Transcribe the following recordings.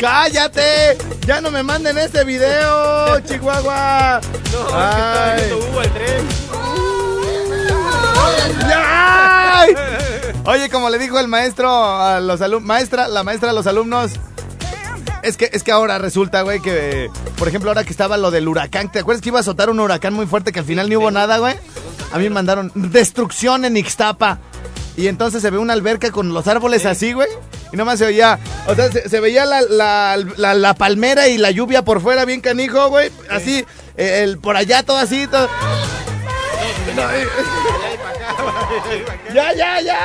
¡Cállate! ¡Ya no me manden este video, Chihuahua! No, Ay. es que está en YouTube el tren. ¡Ay! Oye, como le dijo el maestro a los alumnos, maestra, la maestra a los alumnos, es que, es que ahora resulta, güey, que, por ejemplo, ahora que estaba lo del huracán, ¿te acuerdas que iba a azotar un huracán muy fuerte que al final ni hubo nada, güey? A mí me mandaron destrucción en Ixtapa. Y entonces se ve una alberca con los árboles así, güey. Y nomás se oía, o sea, se, se veía la, la, la- la palmera y la lluvia por fuera, bien canijo, güey. Así, eh, el, por allá todo así, todo. Ya, ya, ya.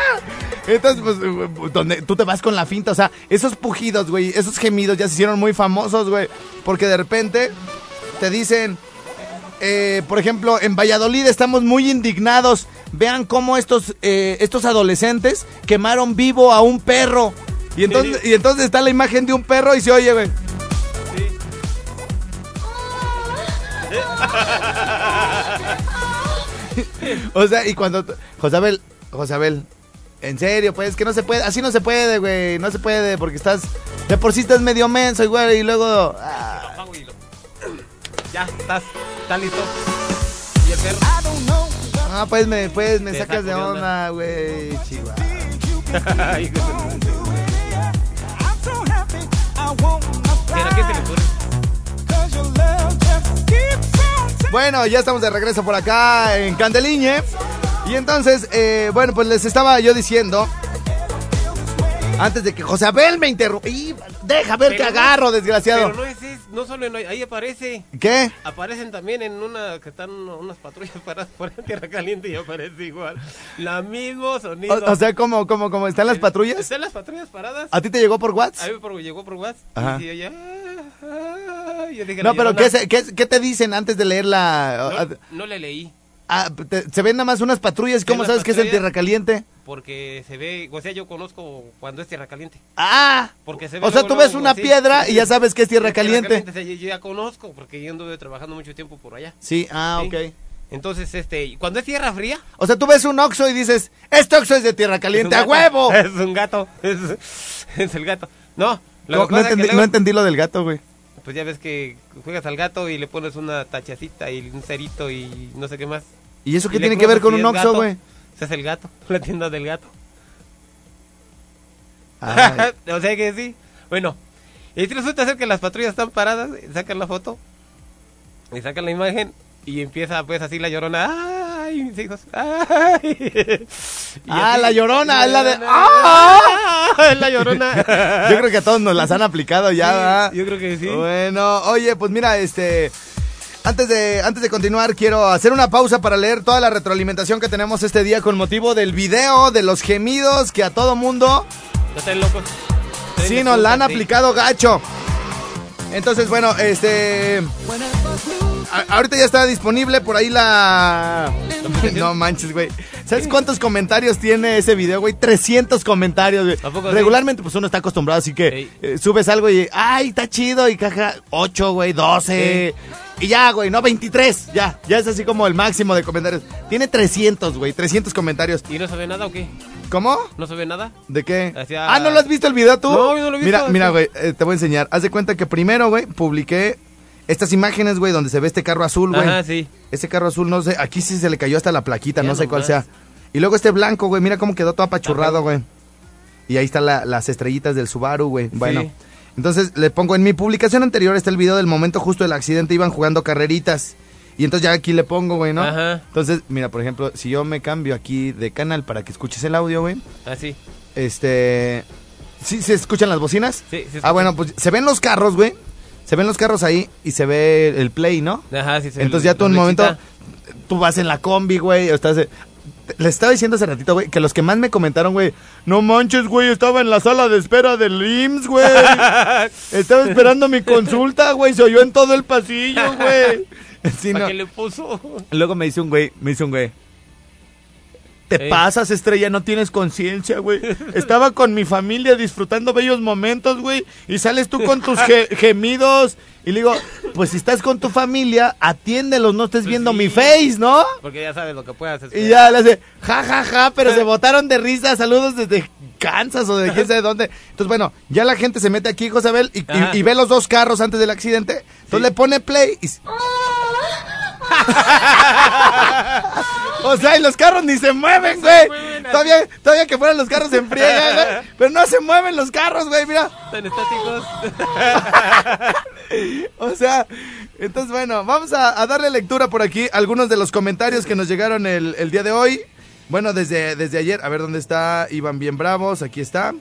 Entonces, pues, eh, donde tú te vas con la finta, o sea, esos pujidos, güey, esos gemidos ya se hicieron muy famosos, güey. Porque de repente te dicen, eh, por ejemplo, en Valladolid estamos muy indignados. Vean cómo estos, eh, estos adolescentes quemaron vivo a un perro. Y entonces, y entonces está la imagen de un perro y se oye, güey. O sea, y cuando... Josabel, Josabel, en serio, pues, que no se puede, así no se puede, güey, no se puede, porque estás, de por sí estás medio menso, güey, y luego... ah, Ya, estás, estás listo. Y el perro. Ah, pues me, pues, me sacas de onda, güey, chihuahua. Bueno, ya estamos de regreso por acá en Candeliñe. Y entonces, eh, bueno, pues les estaba yo diciendo, antes de que Josabel me interrumpa, deja ver que Pero no- agarro, desgraciado. Pero no es, es- no solo en, ahí aparece. ¿Qué? Aparecen también en una que están unas patrullas paradas por en Tierra Caliente y aparece igual. La mismo sonido. O, o sea, ¿cómo, cómo, cómo están las patrullas? ¿Están las patrullas paradas? ¿A ti te llegó por A WhatsApp? mí por- llegó por WhatsApp. Ajá. Y yo, ah, ah, yo dije, No, pero. ¿qué, qué, qué te dicen antes de leer la... No, no le leí. Ah, te- se ven nada más unas patrullas, ¿cómo sabes que es en. Tierra Caliente? Porque se ve, o sea, yo conozco cuando es Tierra Caliente. Ah, Porque se ve o sea, luego, tú ves luego, una piedra y ya sabes que es Tierra Es Caliente. yo, ya conozco porque yo anduve trabajando mucho tiempo por allá. Sí, ah, Sí. ok. Entonces, este, cuando es Tierra Fría, O sea, tú ves un Oxxo y dices, este Oxxo es de Tierra Caliente, ¡a huevo! Es un gato, es, es el gato. No, No, entendí, luego, no entendí lo del gato, güey. Pues ya ves que juegas al gato y le pones una tachacita y un cerito y no sé qué más. ¿Y eso qué Y tiene que ver con un Oxxo, güey? Ese es el gato, la tienda del gato. O sea que sí. Bueno, y resulta ser que las patrullas están paradas, sacan la foto, y sacan la imagen, y empieza pues así la llorona. ¡Ay, mis hijos! ¡Ay! Y Ah, así- la Llorona, es la de- ¡Ah! Es la llorona. Yo creo que a todos nos las han aplicado ya, Sí, ¿verdad? yo creo que sí. Bueno, oye, pues mira, este... Antes de, antes de continuar, quiero hacer una pausa para leer toda la retroalimentación que tenemos este día con motivo del video, de los gemidos que a todo mundo No estén locos. sí nos la han aplicado gacho. Entonces, bueno, este... a- ahorita ya está disponible por ahí la... No manches, güey. ¿Sabes cuántos comentarios tiene ese video, güey? 300 comentarios, güey. Regularmente, pues uno está acostumbrado, así que eh, subes algo y, ay, está chido, y caja 8, güey, 12. Y ya, güey, no, 23, ya. Ya es así como el máximo de comentarios. Tiene 300, güey, 300 comentarios. ¿Y no se ve nada o qué? ¿Cómo? ¿No se ve nada? ¿De qué? Ah, ¿no lo has visto el video tú? No, yo no lo he visto. Mira, mira, güey, eh, te voy a enseñar. Haz de cuenta que primero, güey, publiqué estas imágenes, güey, donde se ve este carro azul, güey. Ajá, sí. Ese carro azul, no sé, aquí sí se le cayó hasta la plaquita, Ya no sé cuál sea. Y luego este blanco, güey, mira cómo quedó todo apachurrado, güey. Y ahí están la- las estrellitas del Subaru, güey. Bueno. Sí. Entonces le pongo en mi publicación anterior está el video del momento justo del accidente, iban jugando carreritas. Y entonces ya aquí le pongo, güey, ¿no? Ajá. Entonces, mira, por ejemplo, si yo me cambio aquí de canal para que escuches el audio, güey. Así. Este. ¿Sí se escuchan las bocinas? Sí, se Ah, bueno, pues se ven los carros, güey. Se ven los carros ahí y se ve el play, ¿no? Ajá, sí. se ve Entonces ya tú en un momento, tú vas en la combi, güey, o estás... Les estaba diciendo hace ratito, güey, que los que más me comentaron, güey, no manches, güey, estaba en la sala de espera del IMSS, güey. estaba esperando mi consulta, güey, se oyó en todo el pasillo, güey. Sí, ¿Para no. qué le puso? Luego me dice un güey, me dice un güey. Te pasas, estrella, no tienes conciencia, güey. Estaba con mi familia disfrutando bellos momentos, güey. Y sales tú con tus ge- gemidos. Y le digo, pues si estás con tu familia, atiéndelos, no estés Pues viendo sí. mi face, ¿no? Porque ya sabes lo que puedes hacer. Y ya le hace, ja, ja, ja, pero se botaron de risa. Saludos desde Kansas o de quién sabe dónde. Entonces, bueno, ya la gente se mete aquí, Josabel, y, y ve los dos carros antes del accidente. Entonces le pone play y... O sea, y los carros ni se mueven, se güey. mueven. Todavía, todavía que fueran los carros en friega, güey. Pero no se mueven los carros, güey, mira. Están estáticos. O sea, entonces bueno, vamos a, a darle lectura por aquí a algunos de los comentarios que nos llegaron el, el día de hoy. Bueno, desde, desde ayer, a ver dónde está, iban bien bravos, aquí está.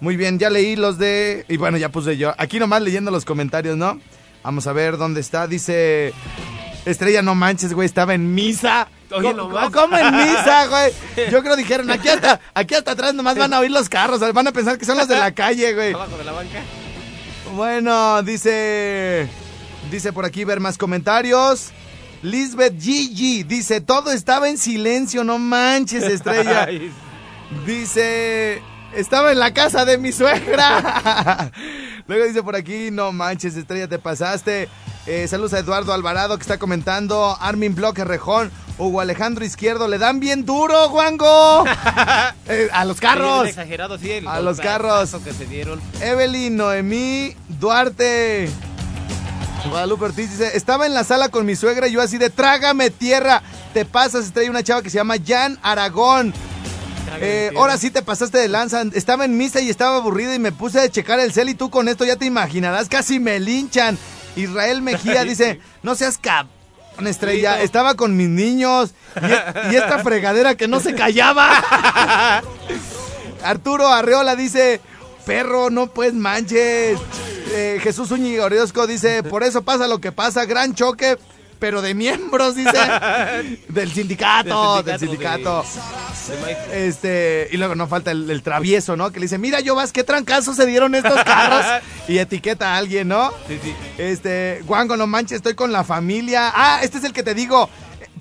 Muy bien, ya leí los de... Y bueno, ya puse yo. Aquí nomás leyendo los comentarios, ¿no? Vamos a ver dónde está. Dice... Estrella, no manches, güey, estaba en misa. Oye, ¿Cómo, nomás. cómo en misa, güey? Yo creo dijeron, aquí hasta, aquí hasta atrás nomás van a oír los carros, van a pensar que son los de la calle, güey. Abajo de la banca. Bueno, dice. Dice por aquí ver más comentarios. Lisbeth Gigi dice: Todo estaba en silencio, no manches, estrella. Dice: Estaba en la casa de mi suegra. Luego dice por aquí: No manches, estrella, te pasaste. Eh, saludos a Eduardo Alvarado que está comentando. Armin Bloque Rejón. Hugo Alejandro Izquierdo. Le dan bien duro, Juango. Eh, a los carros. exagerado, sí. el A los carros. que se dieron. Evelyn Noemí Duarte. Guadalupe Ortiz dice, estaba en la sala con mi suegra y yo así de, trágame tierra. Te pasas, trae una chava que se llama Jan Aragón. Eh, ahora sí te pasaste de lanza. Estaba en misa y estaba aburrido y me puse a checar el cel y tú con esto ya te imaginarás, casi me linchan. Israel Mejía dice, no seas cap... Estrella, Sí, no. estaba con mis niños y, y esta fregadera que no se callaba. Arturo Arreola dice, perro, no pues manches. Eh, Jesús Uñiga Oriosco dice, por eso pasa lo que pasa, gran choque, pero de miembros, dice. del sindicato, del sindicato. de- de maíz. Este, y luego no falta el, el travieso, ¿no? Que le dice, mira, yo vas, qué trancazo se dieron estos carros. y etiqueta a alguien, ¿no? Sí, sí. Este, Guango, no manches, estoy con la familia. Ah, este es el que te digo.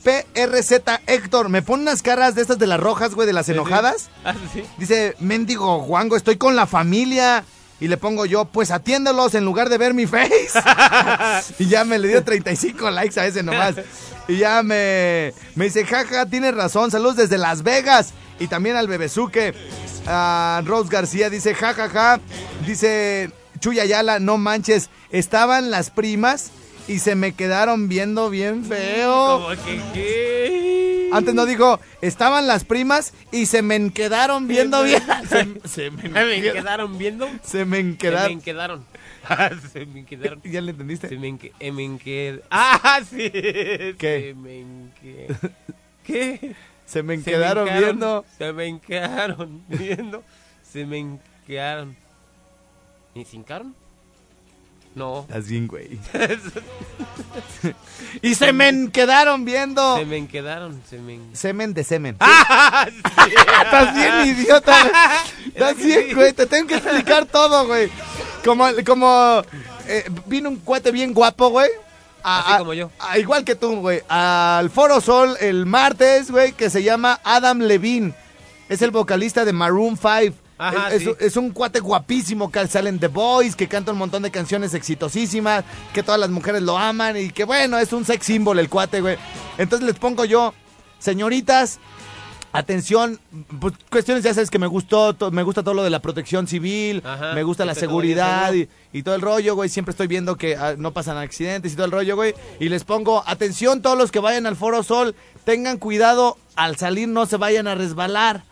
PRZ Héctor, me pone unas caras de estas de las rojas, güey, de las enojadas. Ah, sí. Dice, mendigo Juango, estoy con la familia. Y le pongo yo, pues atiéndelos en lugar de ver mi face. y ya me le dio 35 likes a ese nomás. Y ya me, me dice, jaja, tienes razón, saludos desde Las Vegas. Y también al Bebezuque. Ah, Rose García dice, jajaja. Dice, Chuy Ayala, no manches, estaban las primas y se me quedaron viendo bien feo. Como que, ¿qué? Antes no dijo, estaban las primas y se me quedaron viendo bien. Se, se me, quedaron viendo. se me Se me quedaron. quedaron. se me quedaron. ¿Ya le entendiste? Se me eh, me enque- Ah, sí. ¿Qué? Se me ¿Qué? Se me quedaron viendo. Se me enquearon viendo. Se me enquearon. ¿Y se hincaron? No. Estás bien, güey. y se me quedaron viendo. Se me enquedaron. Se me en- Semen de semen. ¡Ah! sí. Estás bien, idiota. Estás bien, güey. Te tengo que explicar todo, güey. Como, como eh, vino un cuate bien guapo, güey. a- Así como yo. a- igual que tú, güey, al Foro Sol el martes, güey, que se llama Adam Levine. Es el vocalista de Maroon 5. Ajá, es, sí. es- es un cuate guapísimo que sale en The Voice, que canta un montón de canciones exitosísimas, que todas las mujeres lo aman y que bueno, es un sex symbol el cuate, güey. Entonces les pongo yo, señoritas, atención, pues, cuestiones ya sabes que me gustó, to- me gusta todo lo de la protección civil, Ajá, me gusta la seguridad y todo el rollo, güey. Siempre estoy viendo que ah, no pasan accidentes y todo el rollo, güey. Y les pongo, atención todos los que vayan al Foro Sol, tengan cuidado, al salir no se vayan a resbalar.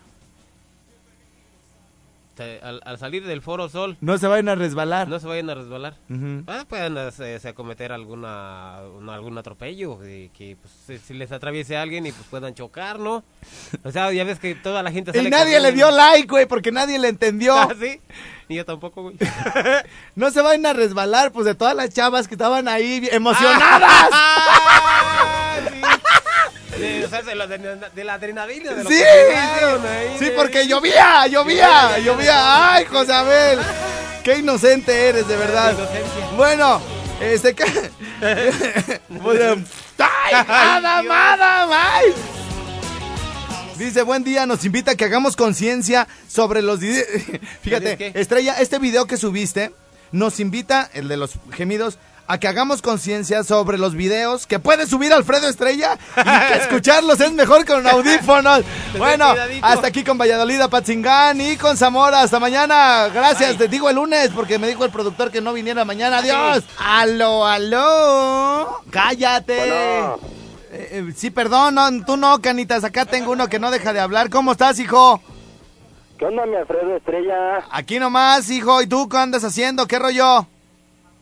Al, al salir del Foro Sol, No se vayan a resbalar. no se vayan a resbalar. Ujú. Ah, pueden eh, se, acometer alguna, una- algún atropello, eh, que pues, si, si les atraviese alguien y pues puedan chocar, ¿no? O sea, ya ves que toda la gente Y sale nadie le dio like, güey, porque nadie le entendió. Ah, sí, y yo tampoco, güey. No se vayan a resbalar, pues de todas las chavas que estaban ahí emocionadas. Sea, de, la, de la adrenalina, de Sí, ahí, sí, de- porque llovía, llovía, llovía. Ay, José Abel, qué inocente eres, de verdad. Bueno, este... ¡Ay, Adam, Adam, ay! Dice, buen día, nos invita a que hagamos conciencia sobre los... Fíjate. Estrella, este video que subiste nos invita, el de los gemidos, a que hagamos conciencia sobre los videos que puede subir Alfredo Estrella y que escucharlos es mejor con audífonos. Bueno, hasta aquí con Valladolid, Apatzingán y con Zamora. Hasta mañana. Gracias, Bye. te digo el lunes porque me dijo el productor que no viniera mañana. Adiós. Aló, aló. Cállate. Bueno. Eh, eh, sí, perdón, no, tú no, Canitas. Acá tengo uno que no deja de hablar. ¿Cómo estás, hijo? ¿Qué onda, mi Alfredo Estrella? Aquí nomás, hijo. ¿Y tú qué andas haciendo? ¿Qué rollo?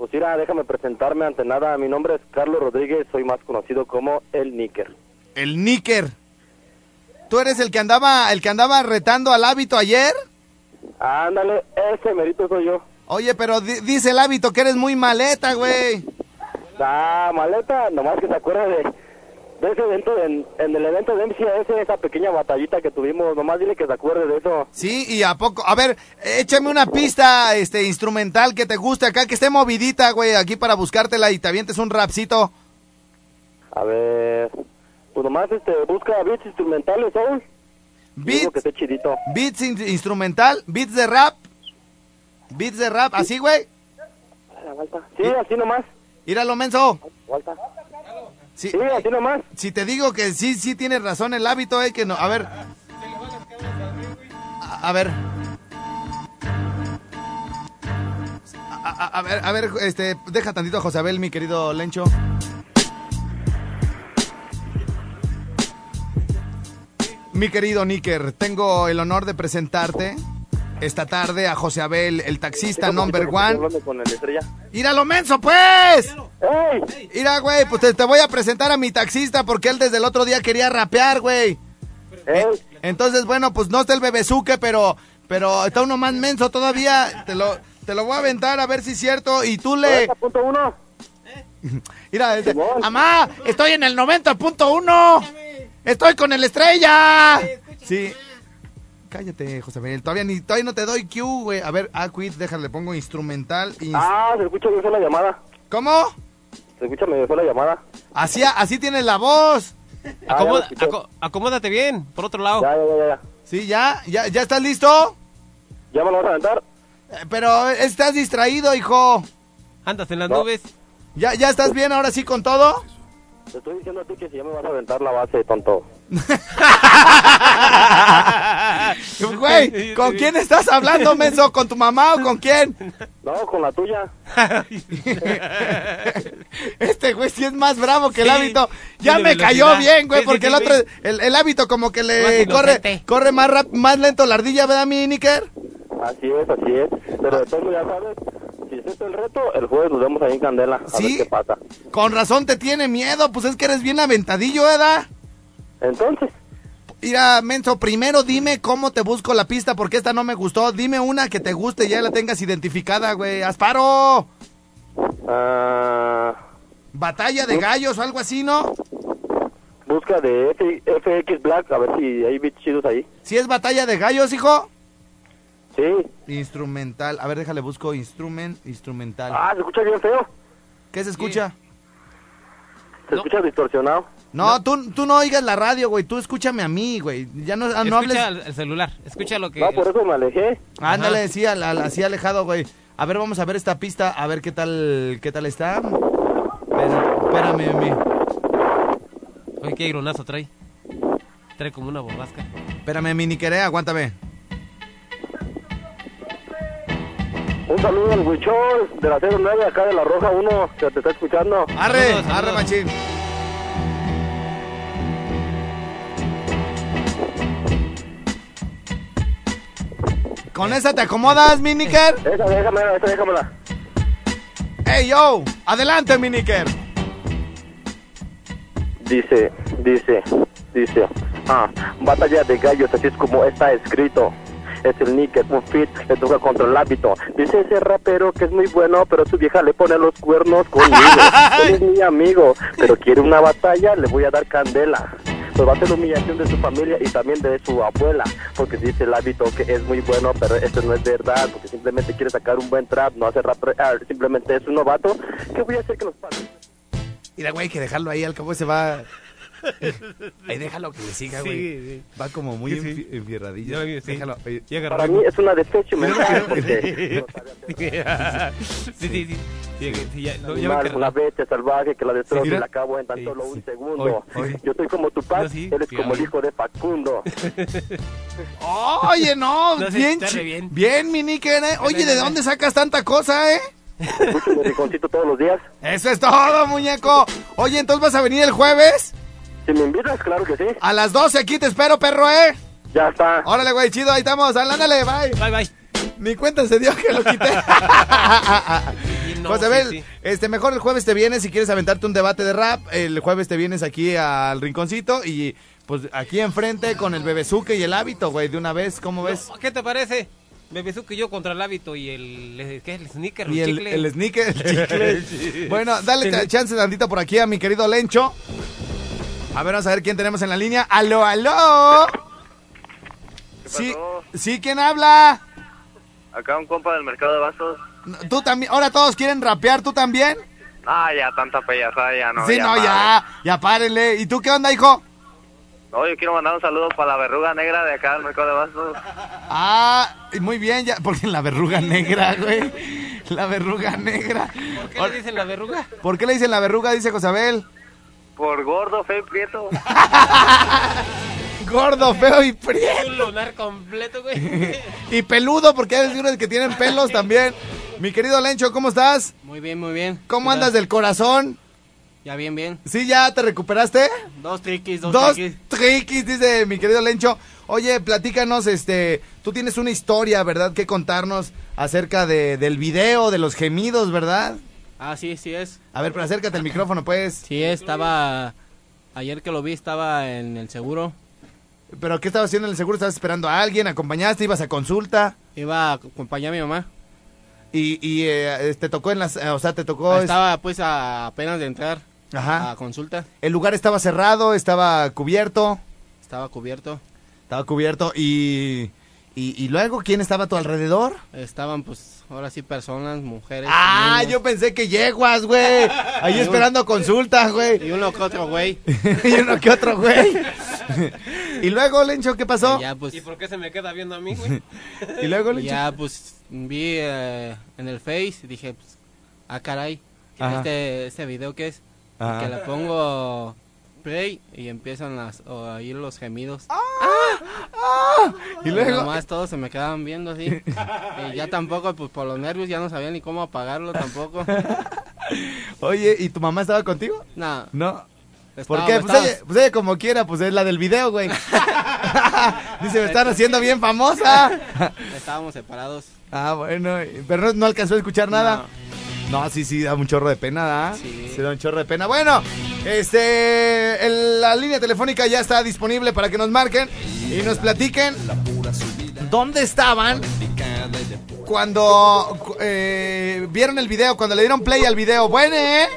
Pues mira, déjame presentarme ante nada. Mi nombre es Carlos Rodríguez, soy más conocido como El Níker. El Níker. ¿Tú eres el que andaba, el que andaba retando al hábito ayer? Ándale, ese merito soy yo. Oye, pero di- dice el hábito que eres muy maleta, güey. Ah, maleta, nomás que se acuerda de, de ese evento, en, en el evento de MCS, esa pequeña batallita que tuvimos. Nomás dile que se acuerde de eso. Sí, y a poco. A ver, échame una pista este instrumental que te guste acá, que esté movidita, güey, aquí para buscártela y te avientes un rapcito. A ver, pues nomás este, busca beats instrumentales, ¿sabes? Beats, digo que esté chidito. beats in- instrumental, beats de rap. Beats de rap, así, güey. Sí, así nomás. Íralo, menso. Sí, Sí, así nomás. si te digo que sí, sí tienes razón el hábito, eh, que no. A ver. A, a ver. A, a- a ver, a ver, este, deja tantito a Josabel, mi querido Lencho. Mi querido Níker, tengo el honor de presentarte esta tarde a José Abel, el taxista number one. el Estrella. ¡Íralo, menso, pues! ¡Ey! Mira, güey, pues te, te voy a presentar a mi taxista porque él desde el otro día quería rapear, güey. ¡Ey! Entonces, bueno, pues no está el bebezuque, pero, pero está uno más menso todavía. Te lo, te lo voy a aventar a ver si es cierto. Y tú le... 90.1. Mira, este. ¡Mamá! ¡Estoy en el 90.1! ¡Estoy con el estrella! Sí. Cállate, José Miguel. Todavía, ni, todavía no te doy cue, güey. A ver, ah, quit, déjale, pongo instrumental. ins- Ah, se escucha bien la llamada. ¿Cómo? Se escucha medio fea la llamada. Así, así tienes la voz. Ah, Acomoda- aco- acomódate bien, por otro lado. Ya, ya, ya, ya. Sí, ya, ya, ya estás listo. ¿Ya me lo vas a aventar? Eh, Pero estás distraído, hijo. Andas en las No. nubes. ¿Ya, ¿Ya estás bien ahora sí con todo? Te estoy diciendo a ti que si ya me vas a aventar la base, tonto. Güey, ¿con quién estás hablando, menso? ¿Con tu mamá o con quién? No, con la tuya. Este güey sí es más bravo que el hábito. Ya me cayó bien, güey, Sí, porque sí, el otro, el, el hábito como que Más le corre, corre más rap, más lento la ardilla, ¿verdad, mi Nicker? Así es, así es. Pero de todo ya sabes, si es este el reto, el jueves nos vemos ahí en Candela. A ¿Sí? ver qué pasa. Con razón te tiene miedo, pues es que eres bien aventadillo, ¿verdad? Entonces, Mira, Menso, primero dime cómo te busco la pista, porque esta no me gustó. Dime una que te guste y ya la tengas identificada, güey. ¡Asparo! ah, Batalla de gallos o algo así, ¿no? busca de F- FX Black, a ver si hay bits chidos ahí. Si es batalla de gallos, hijo. Sí. Instrumental. A ver, déjale, busco instrument, instrumental. Ah, se escucha bien feo. ¿Qué se escucha? Se No. escucha distorsionado. No, Tú, tú no oigas la radio, güey. Tú escúchame a mí, güey. Ya no, no hables. Escucha el, el celular, escucha lo que... No, por eso me alejé. Ándale, sí, al- al- así alejado, güey. A ver, vamos a ver esta pista, a ver qué tal, qué tal está. Espérame, mi, Oye, qué ironazo trae. Trae como una borrasca. espérame, mi niquere, aguántame. Un saludo al Huichol de la 09 acá de la Roja 1 que te está escuchando. Arre, Saludos, arre, machín. ¿Con esa te acomodas, mi Nicker? Esa déjamela, esa déjamela. ¡Ey, yo! ¡Adelante, mi Nicker! Dice, dice, dice. Ah, batalla de gallos, así es como está escrito. Es el níquel, un fit, le toca contra el hábito. Dice ese rapero que es muy bueno, pero su vieja le pone los cuernos conmigo. Él es mi amigo, pero quiere una batalla, le voy a dar candela. Pues va a ser la humillación de su familia y también de su abuela, porque dice el hábito que es muy bueno, pero eso no es verdad, porque simplemente quiere sacar un buen trap, no hace rap, ah, simplemente es un novato. ¿Qué voy a hacer que los padres? Mira, güey, que dejarlo ahí, al cabo se va... Ahí déjalo que le siga, güey. Sí, Va como muy Sí, sí. enfi- enfierradillo. Sí. Déjalo. Para mí es una defecho mental, porque... sí, sí, sí. Sí, sí, ya, no, ya me animal, una bestia salvaje que la destroza Sí, y la acabo en tan Sí, solo sí. un segundo. Oye, oye. Yo soy como tu padre, No, sí, eres sí, como el hijo de Facundo. Oye, no, No, sí, bien, bien. bien, mi Nicker, ¿eh? Oye, ¿de dónde sacas tanta cosa, eh? Escucho mi rinconcito todos los días. Eso es todo, muñeco. Oye, entonces vas a venir el jueves Si me invitas, claro que sí. a las 12 aquí te espero, perro, ¿eh? Ya está. Órale, güey, chido, ahí estamos. Ándale, bye. Bye, bye. Ni cuenta se dio que lo quité. No, José sí, Bel, sí. este, mejor el jueves te vienes si quieres aventarte un debate de rap. El jueves te vienes aquí al rinconcito y pues aquí enfrente con el bebezuque y el hábito, güey, de una vez, ¿cómo ves? No, ¿Qué te parece? Bebezuque y yo contra el hábito y el... ¿Qué es? El sneaker, Y el, el, chicle. el sneaker, el chicle. Bueno, dale ch- chance tantito por aquí a mi querido Lencho. A ver, vamos a ver quién tenemos en la línea. ¡Aló, aló! Sí, pasó? sí, ¿quién habla? Acá un compa del mercado de vasos. ¿Tú también? ¿Ahora todos quieren rapear? ¿Tú también? Ah, ya, tanta payasada, ya no. sí, no, pare. ya, ya párenle. ¿Y tú qué onda, hijo? No, yo quiero mandar un saludo para la verruga negra de acá del mercado de vasos. Ah, muy bien, ya, porque la verruga negra, güey. La verruga negra. ¿Por qué le dicen la verruga? ¿Por qué le dicen la verruga? Dice Josabel. Por gordo, feo y prieto. Gordo, feo y prieto. Un lunar completo, güey. Y peludo, porque hay unos que tienen pelos también. Mi querido Lencho, ¿cómo estás? Muy bien, muy bien. ¿Cómo ¿Qué andas del corazón? Ya bien, bien. ¿Sí, ya te recuperaste? Dos triquis, dos, Dos triquis. triquis, dice mi querido Lencho. Oye, platícanos, este, tú tienes una historia, ¿verdad? Que contarnos acerca de, del video, de los gemidos, ¿verdad? Ah, sí, sí es. A ver, pero acércate al micrófono, pues. Sí es, estaba... Ayer que lo vi estaba en el seguro. ¿Pero qué estabas haciendo en el seguro? ¿Estabas esperando a alguien? ¿Acompañaste? ¿Ibas a consulta? Iba a acompañar a mi mamá. Y, y eh, te tocó en las... eh, o sea, te tocó... Estaba pues a- apenas de entrar Ajá. a consulta. El lugar estaba cerrado, estaba cubierto. Estaba cubierto. Estaba cubierto y... Y, y luego, ¿quién estaba a tu alrededor? Estaban pues ahora sí personas, mujeres. Ah, niños. yo pensé que yeguas, güey. Ahí esperando consulta, güey. Y uno que otro güey. y uno que otro, güey. y luego, Lencho, ¿qué pasó? Y ya pues... ¿Y por qué se me queda viendo a mí, güey? Y luego, Lencho. ya pues vi eh, en el Face y dije, pues, ah caray, Ajá. este, este video que es, Ajá. que le pongo play y empiezan las, a oír los gemidos. Y Y luego... nomás todos se me quedaban viendo así. y ya tampoco, pues por los nervios ya no sabía ni cómo apagarlo tampoco. Oye, ¿y tu mamá estaba contigo? No, No. ¿Por qué? Pues ella, pues ella como quiera, pues es la del video, güey. Dice, me están haciendo bien famosa. estábamos separados. ah, bueno, pero no, no alcanzó a escuchar nada. No, sí, sí, da un chorro de pena, ¿da? Sí. da un chorro de pena. Bueno, este, la línea telefónica ya está disponible para que nos marquen y nos platiquen dónde estaban cuando cu- eh, vieron el video, cuando le dieron play al video. Bueno, ¿eh?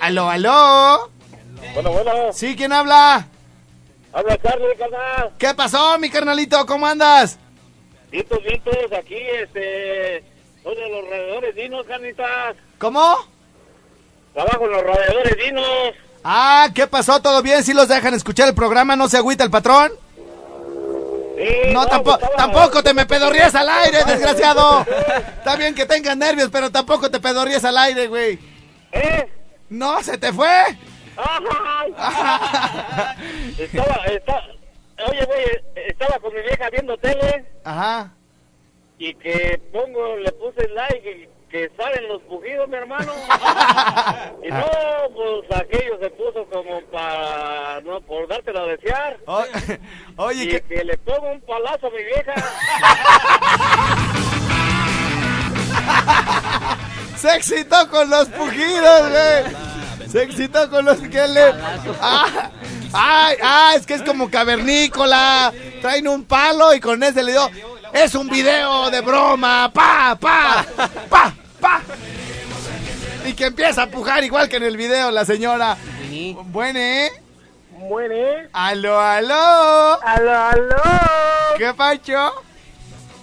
Aló, aló. Bueno, bueno, Sí, ¿quién habla? habla Charlie, carnal. ¿Qué pasó, mi carnalito? ¿Cómo andas? Vientos, vientos, aquí, este... Soy de los alrededores, dinos, carnitas. ¿Cómo? Trabajo en los radiadores dinos. Ah, ¿qué pasó? ¿Todo bien? ¿Sí los dejan escuchar el programa? ¿No se agüita el patrón? Sí, No, tampoco, pues, tampoco te me pedorrías al aire, desgraciado. Está bien que tengas nervios, pero tampoco te pedorrías al aire, güey. ¿Eh? No, se te fue. Estaba, estaba, oye, güey, estaba con mi vieja viendo tele Ajá. y que pongo, le puse like y que salen los pujidos, mi hermano. y no, pues aquello se puso como para, no, por dártelo a desear. O- oye, y que... que le pongo un palazo a mi vieja. Se excitó con los pujidos, güey. Se excitó con los que le. Ah, ay, ah, es que es como cavernícola. Traen un palo y con ese le dio. Es un video de broma. Pa, pa, pa, pa. Y que empieza a pujar igual que en el video la señora. Sí. Bueno, ¿eh? Muere. Aló, aló. Aló, aló. ¿Qué pacho?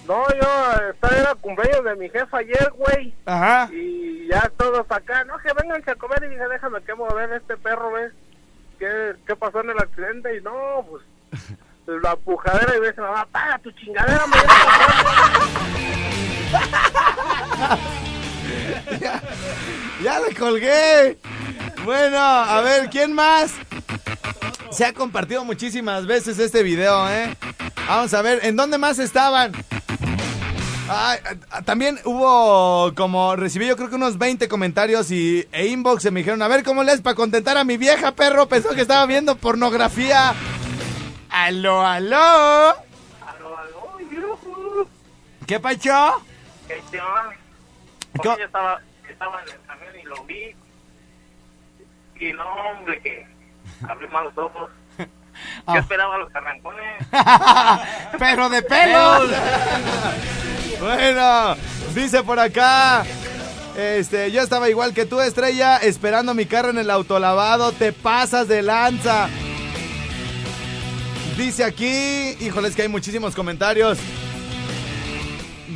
No, yo, esta era cumpleaños de mi jefa ayer, güey. Ajá. Y ya todos acá, no, que vengan a comer. Y dije, déjame que me a ver este perro, ¿ves? ¿Qué, ¿Qué pasó en el accidente? Y no, pues, la pujadera. Y me dice, mamá, paga tu chingadera, me Ya le colgué. Bueno, a ver, ¿quién más? Se ha compartido muchísimas veces este video, ¿eh? Vamos a ver, ¿en dónde más estaban? También hubo como, recibí yo creo que unos 20 comentarios y, e inbox me dijeron, a ver, ¿cómo le es para contentar a mi vieja, perro? Pensó que estaba viendo pornografía. Aló, aló. Aló, aló. ¿Qué pacho? ¿Qué te va? ¿Qué- Oye, Yo estaba, estaba en el camión y lo vi. Y no, hombre, que abrí mal los ojos. Ah. Yo esperaba los carrancones. Pero de pelos. bueno, dice por acá. Este, yo estaba igual que tú, estrella, esperando mi carro en el autolavado. Te pasas de lanza. Dice aquí, híjoles que hay muchísimos comentarios.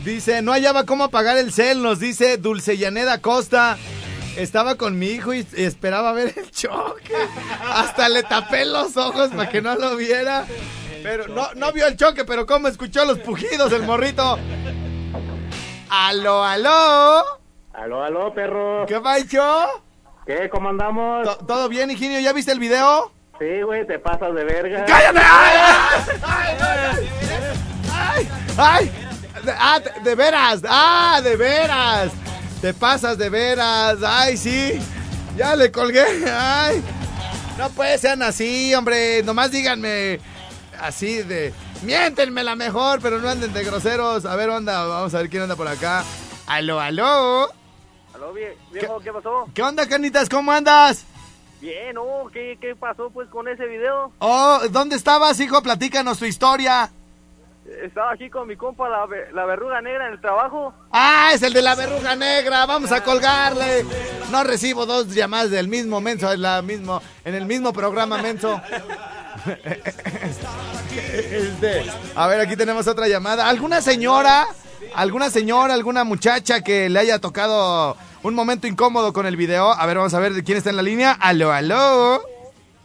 Dice, no hallaba cómo apagar el cel, nos dice Dulce Llaneda Costa. Estaba con mi hijo y esperaba ver el choque. Hasta le tapé los ojos para que no lo viera. Pero no, no vio el choque, pero cómo escuchó los pujidos el morrito. Aló, aló. Aló, aló, perro. ¿Qué pacho? ¿Qué? ¿Cómo andamos? ¿To- ¿Todo bien, Higinio? ¿Ya viste el video? Sí, güey, te pasas de verga. ¡Cállate! ¡Ay! ¡Ay! ¡Ay! Ah, de- veras. ¡Ah, de veras! Te pasas de veras. ¡Ay, sí! Ya le colgué. ¡Ay! No puede ser así, hombre. Nomás díganme así de... Miéntenme la mejor, pero no anden de groseros. A ver, onda, vamos a ver quién anda por acá. Aló, aló. Aló, vie- viejo, ¿qué pasó? ¿Qué onda, canitas? ¿Cómo andas? Bien, ¿no? ¿Qué, ¿Qué pasó, pues, con ese video? Oh, ¿dónde estabas, hijo? Platícanos tu historia. Estaba aquí con mi compa, la, la verruga negra, en el trabajo. Ah, es el de la verruga negra. Vamos a colgarle. No recibo dos llamadas del mismo menso en, la mismo, en el mismo programa menso. Este, a ver, aquí tenemos otra llamada. ¿Alguna señora, alguna señora, alguna muchacha que le haya tocado un momento incómodo con el video? A ver, vamos a ver de quién está en la línea. Aló, aló.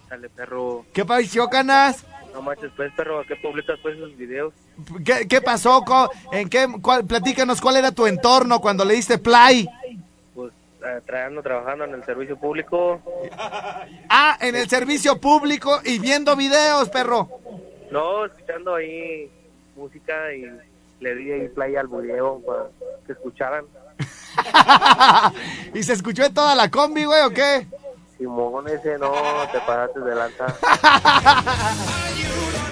Dale, perro. ¿Qué pasó, canas? No manches, pues, perro, ¿a qué publicas, pues, esos videos? ¿Qué, qué pasó? ¿En qué? cuál- platícanos cuál era tu entorno cuando le diste play. Pues, eh, trabajando, trabajando en el servicio público. Ah, en el servicio público y viendo videos, perro. No, escuchando ahí música y le di ahí play al video para que escucharan. ¿Y se escuchó en toda la combi, güey, o qué? Simón, ese no, te pasaste de lanza.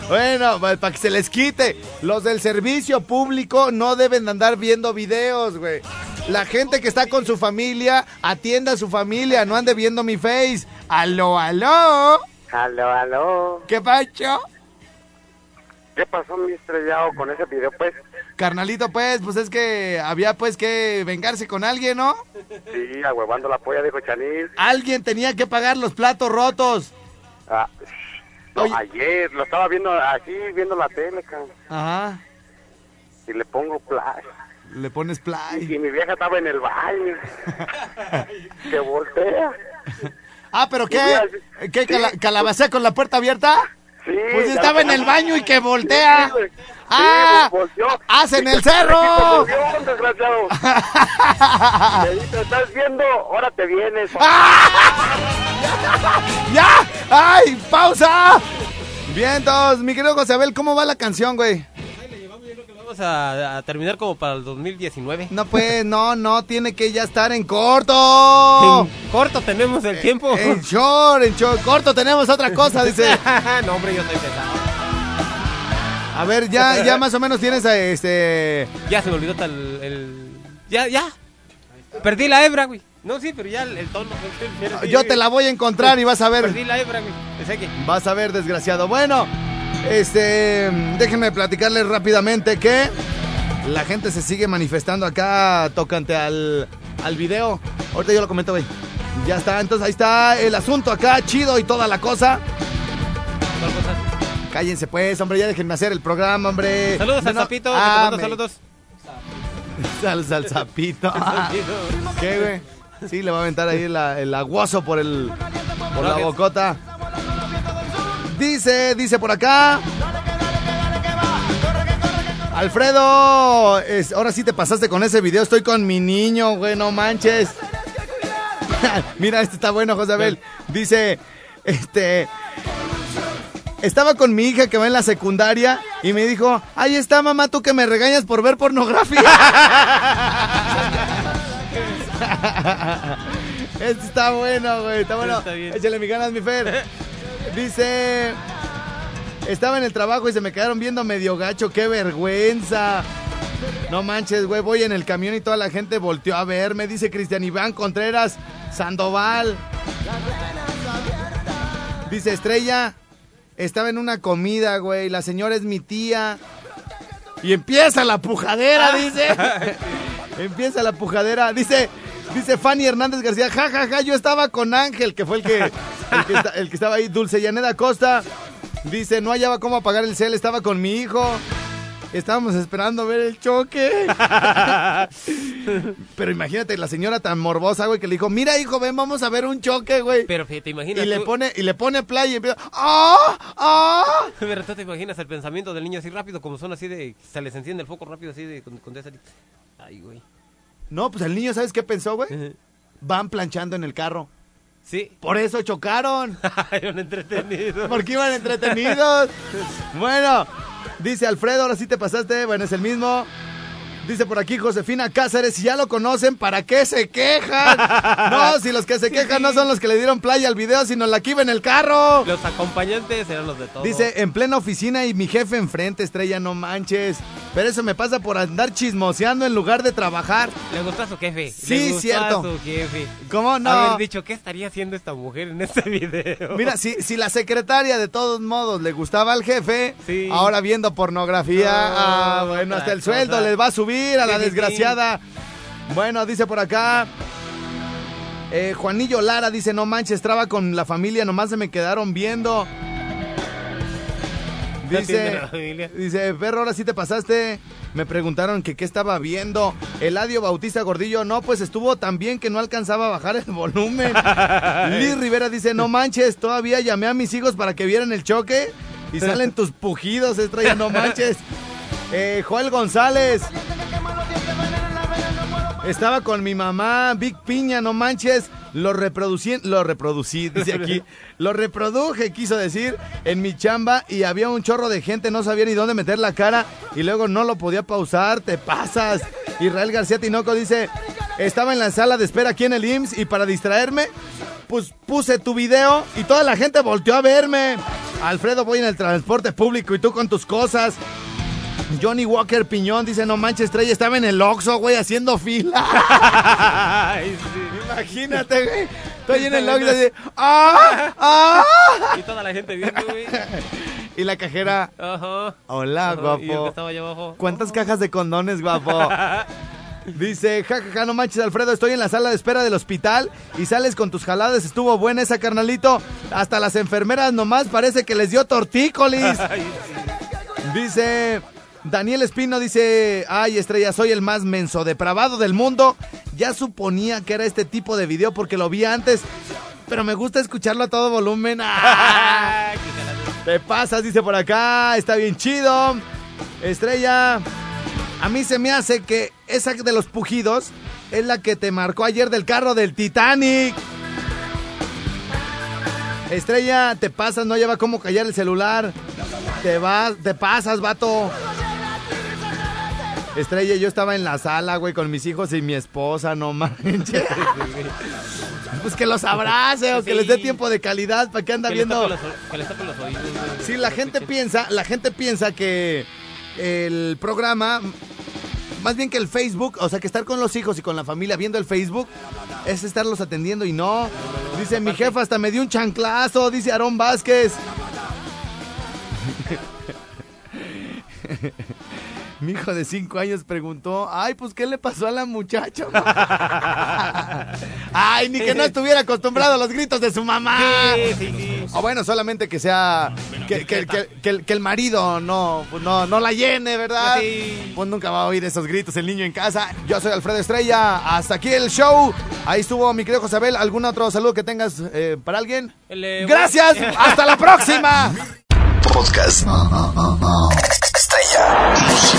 Bueno, pues, para que se les quite. Los del servicio público no deben de andar viendo videos, güey. La gente que está con su familia, atienda a su familia, no ande viendo mi face. Aló, aló. Aló, aló. ¿Qué pacho? ¿Qué pasó, mi estrellado, con ese video, pues? Carnalito, pues, pues es que había pues que vengarse con alguien, ¿no? Sí, ahuevando la polla, dijo Chanil. Alguien tenía que pagar los platos rotos. Ah, no, Oye. ayer lo estaba viendo aquí, viendo la tele, cabrón, Ajá. y le pongo play. Le pones play. Y mi vieja estaba en el baño. que voltea. Ah, pero ¿qué? ¿Qué cala- calabacea con la puerta abierta? Sí. Pues estaba en el baño y que voltea. Sí. ¡Ah! Sí, volteó. ¡Haz en Y el cerro! volvió, desgraciado. Dice, ¿estás viendo? Ahora te vienes. ¡Ya! ¡Ay! ¡Pausa! Vientos, mi querido José Abel, ¿cómo va la canción, güey? Vamos a, a terminar como para el 2019. No, pues, no, no, tiene que ya estar en corto. En corto tenemos el tiempo. En short, en short, corto tenemos otra cosa, dice. no, hombre, yo estoy pesado. A ver, ya, ya más o menos tienes a este. Ya se me olvidó tal el... Ya, ya. Perdí la hebra, güey. No, sí, pero ya el, el tono. Yo te la voy a encontrar y vas a ver. Perdí la hebra, güey. Vas a ver, desgraciado. Bueno, este, déjenme platicarles rápidamente que la gente se sigue manifestando acá tocante al, al video. Ahorita yo lo comento, güey. Ya está, entonces ahí está el asunto acá, chido y toda la cosa. ¿Cuál cosa? Cállense pues, hombre, ya déjenme hacer el programa, hombre. Saludos al sapito. ah, mando me- saludos. Saludos al sapito. ¿Qué, güey? Sí, le va a aventar ahí el aguazo por el por la bocota. Dice, dice por acá. Alfredo, es- ahora sí te pasaste con ese video. Estoy con mi niño, güey, no manches. Mira, este está bueno, José Abel. Dice, este. Estaba con mi hija que va en la secundaria y me dijo, ahí está mamá, tú que me regañas por ver pornografía. este está bueno, güey, está bueno. Está. Échale mi ganas, mi Fer. Dice, estaba en el trabajo y se me quedaron viendo medio gacho, qué vergüenza. No manches, güey, voy en el camión y toda la gente volteó a verme, dice Cristian Iván Contreras Sandoval. Dice Estrella, estaba en una comida, güey, la señora es mi tía. Y empieza la pujadera, dice. empieza la pujadera. Dice, dice Fanny Hernández García, ja, ja, ja, yo estaba con Ángel, que fue el que, el que, esta- el que estaba ahí. Dulce Yaneda Costa, dice, no hallaba cómo apagar el cel, estaba con mi hijo. Estábamos esperando ver el choque. Pero imagínate, la señora tan morbosa, güey, que le dijo, mira, hijo, ven, vamos a ver un choque, güey. Pero te imaginas. Y le pone, y le pone play y empieza. ¡Ah! ¡Ah! Pero tú te imaginas el pensamiento del niño así rápido, como son así de. Se les enciende el foco rápido, así de. Con, con esa- Ay, güey. No, pues el niño, ¿sabes qué pensó, güey? Van planchando en el carro. Sí. Por eso chocaron. Ay, un entretenido. Porque iban entretenidos. Bueno, dice Alfredo, ahora sí te pasaste. Bueno, es el mismo. Dice por aquí Josefina Cáceres, si ya lo conocen, ¿para qué se quejan? No, si los que se quejan no son los que le dieron playa al video, sino la que iba en el carro. Los acompañantes eran los de todos. Dice, en plena oficina y mi jefe enfrente, estrella, no manches. Pero eso me pasa por andar chismoseando en lugar de trabajar. Le gustó a su jefe. Sí, Le gustó cierto. A su jefe. ¿Cómo no? Haber dicho, ¿qué estaría haciendo esta mujer en este video? Mira, si, si la secretaria de todos modos le gustaba al jefe, Sí. ahora viendo pornografía, No, ah, bueno, hasta el cosa. sueldo les va a subir a la desgraciada. Bueno, dice por acá. eh, Juanillo Lara dice, no manches, traba con la familia, nomás se me quedaron viendo. Dice, dice, perro, ahora sí te pasaste. Me preguntaron que qué estaba viendo. Eladio Bautista Gordillo, no, pues estuvo tan bien que no alcanzaba a bajar el volumen. Liz Rivera dice, no manches, todavía llamé a mis hijos para que vieran el choque. Y salen tus pujidos, estrella, no manches. Eh, Joel González. Estaba con mi mamá, Big Piña, no manches. Lo reproducí, lo reproducí, dice aquí. Lo reproduje, quiso decir, en mi chamba y había un chorro de gente, no sabía ni dónde meter la cara y luego no lo podía pausar, te pasas. Israel García Tinoco dice, estaba en la sala de espera aquí en el IMSS y para distraerme, pues puse tu video y toda la gente volteó a verme. Alfredo, voy en el transporte público y tú con tus cosas. Johnny Walker Piñón dice, no manches, estrella, estaba en el Oxxo, güey, haciendo fila. Ay, sí. Imagínate, güey. Estoy en el Oxxo y así, ¡ah! ¡ah! Y toda la gente viendo, güey. Y la cajera, Ajá. hola, guapo. Y el que estaba allá abajo. ¿Cuántas cajas de condones, guapo? Dice, jajaja, no manches, Alfredo, estoy en la sala de espera del hospital y sales con tus jaladas, estuvo buena esa carnalito. Hasta las enfermeras nomás parece que les dio tortícolis. Dice Daniel Espino, dice, ay estrella, soy el más menso depravado del mundo. Ya suponía que era este tipo de video porque lo vi antes pero me gusta escucharlo a todo volumen. ¡Ah! Te pasas, dice por acá. Está bien chido. Estrella, a mí se me hace que esa de los pujidos es la que te marcó ayer del carro del Titanic. Estrella, te pasas, no lleva cómo callar el celular. Te vas, te pasas, vato. Estrella, yo estaba en la sala, güey, con mis hijos y mi esposa, no manches. Pues que los abrace o que Sí. les dé tiempo de calidad para que anda Que viendo. los- que les los oídos. Sí, la gente piensa, la gente piensa que el programa, más bien que el Facebook, o sea, que estar con los hijos y con la familia viendo el Facebook es estarlos atendiendo y no. Dice mi jefa hasta me dio un chanclazo, dice Aarón Vázquez. Mi hijo de cinco años preguntó, ay, pues, ¿qué le pasó a la muchacha? ay, ni que no estuviera acostumbrado a los gritos de su mamá. Sí, sí, sí. O bueno, solamente que sea. Que, que- que- que el, que el marido no, pues no, no la llene, ¿verdad? Sí. Pues nunca va a oír esos gritos el niño en casa. Yo soy Alfredo Estrella. Hasta aquí el show. Ahí estuvo mi querido Josabel. ¿Algún otro saludo que tengas eh, para alguien? El, eh, ¡Gracias! ¡Hasta la próxima! Podcast. Estrella.